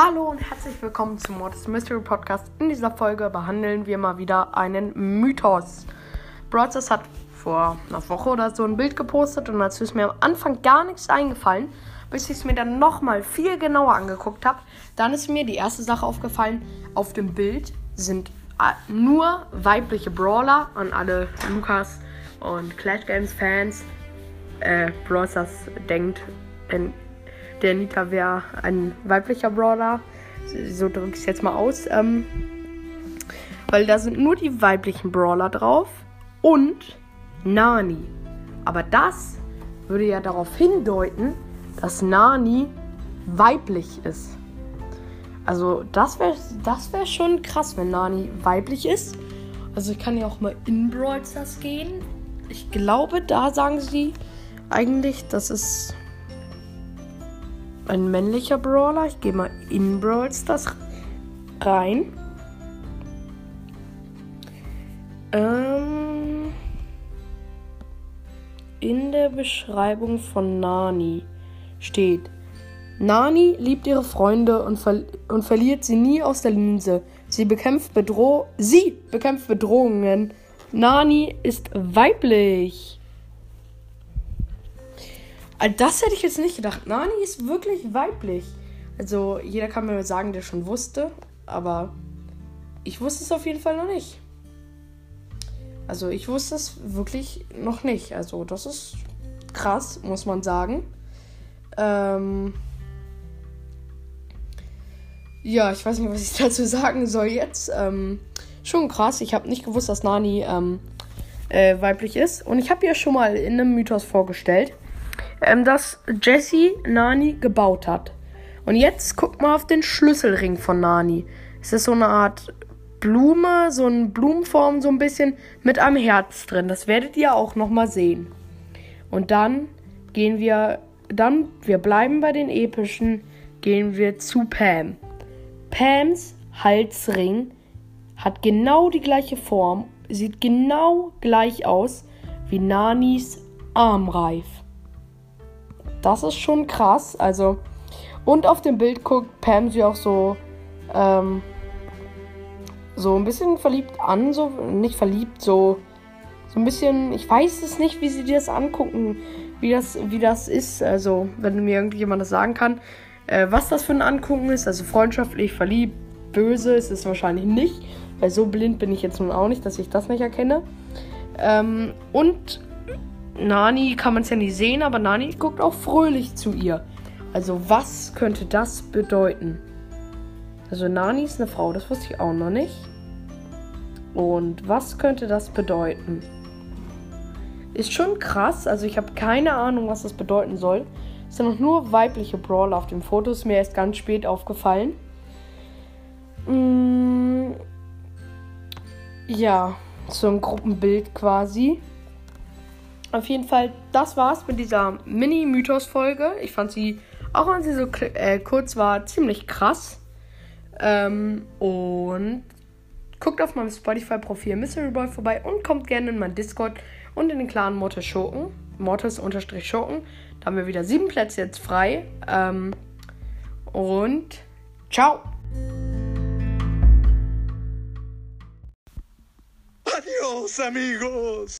Hallo und herzlich willkommen zum Mortis Mystery Podcast. In dieser Folge behandeln wir mal wieder einen Mythos. Broadcast hat vor einer Woche oder so ein Bild gepostet und dazu ist mir am Anfang gar nichts eingefallen, bis ich es mir dann nochmal viel genauer angeguckt habe. Dann ist mir die erste Sache aufgefallen. Auf dem Bild sind äh, nur weibliche Brawler an alle Lukas und Clash Games Fans. Äh, Broadcast denkt, in der Nita wäre ein weiblicher Brawler. So drücke ich es jetzt mal aus. Ähm, weil da sind nur die weiblichen Brawler drauf und Nani. Aber das würde ja darauf hindeuten, dass Nani weiblich ist. Also das wäre das wär schon krass, wenn Nani weiblich ist. Also ich kann ja auch mal in Brawl Stars gehen. Ich glaube, da sagen sie eigentlich, dass es ein männlicher Brawler. Ich gehe mal in Brawl Stars rein. Ähm, in der Beschreibung von Nani steht, Nani liebt ihre Freunde und, ver und verliert sie nie aus der Linse. Sie bekämpft, Bedroh sie bekämpft Bedrohungen. Nani ist weiblich. Also das hätte ich jetzt nicht gedacht. Nani ist wirklich weiblich. Also jeder kann mir sagen, der schon wusste, aber ich wusste es auf jeden Fall noch nicht. Also ich wusste es wirklich noch nicht. Also das ist krass, muss man sagen. Ähm ja, ich weiß nicht, was ich dazu sagen soll jetzt. Ähm schon krass. Ich habe nicht gewusst, dass Nani ähm, äh, weiblich ist. Und ich habe ja schon mal in einem Mythos vorgestellt ähm, das Jesse Nani gebaut hat. Und jetzt guck mal auf den Schlüsselring von Nani. Es ist so eine Art Blume, so eine Blumenform, so ein bisschen mit einem Herz drin. Das werdet ihr auch noch mal sehen. Und dann gehen wir, dann, wir bleiben bei den epischen, gehen wir zu Pam. Pams Halsring hat genau die gleiche Form, sieht genau gleich aus wie Nanis Armreif. Das ist schon krass. Also. Und auf dem Bild guckt Pam sie auch so. Ähm, so ein bisschen verliebt an. So. Nicht verliebt, so. So ein bisschen. Ich weiß es nicht, wie sie dir das angucken. Wie das, wie das ist. Also, wenn mir irgendjemand das sagen kann. Äh, was das für ein Angucken ist. Also freundschaftlich, verliebt, böse ist es wahrscheinlich nicht. Weil so blind bin ich jetzt nun auch nicht, dass ich das nicht erkenne. Ähm, und Nani kann man es ja nicht sehen, aber Nani guckt auch fröhlich zu ihr. Also was könnte das bedeuten? Also Nani ist eine Frau, das wusste ich auch noch nicht. Und was könnte das bedeuten? Ist schon krass, also ich habe keine Ahnung, was das bedeuten soll. Es sind noch nur weibliche Brawler auf dem Foto, ist mir erst ganz spät aufgefallen. Mm, ja, so ein Gruppenbild quasi. Auf jeden Fall, das war's mit dieser Mini-Mythos-Folge. Ich fand sie, auch wenn sie so äh, kurz war, ziemlich krass. Ähm, und guckt auf meinem Spotify-Profil Mystery Boy vorbei und kommt gerne in mein Discord und in den Clan Mortis Schurken. Mortis-Schurken. Da haben wir wieder sieben Plätze jetzt frei. Ähm, und ciao! Adios, amigos!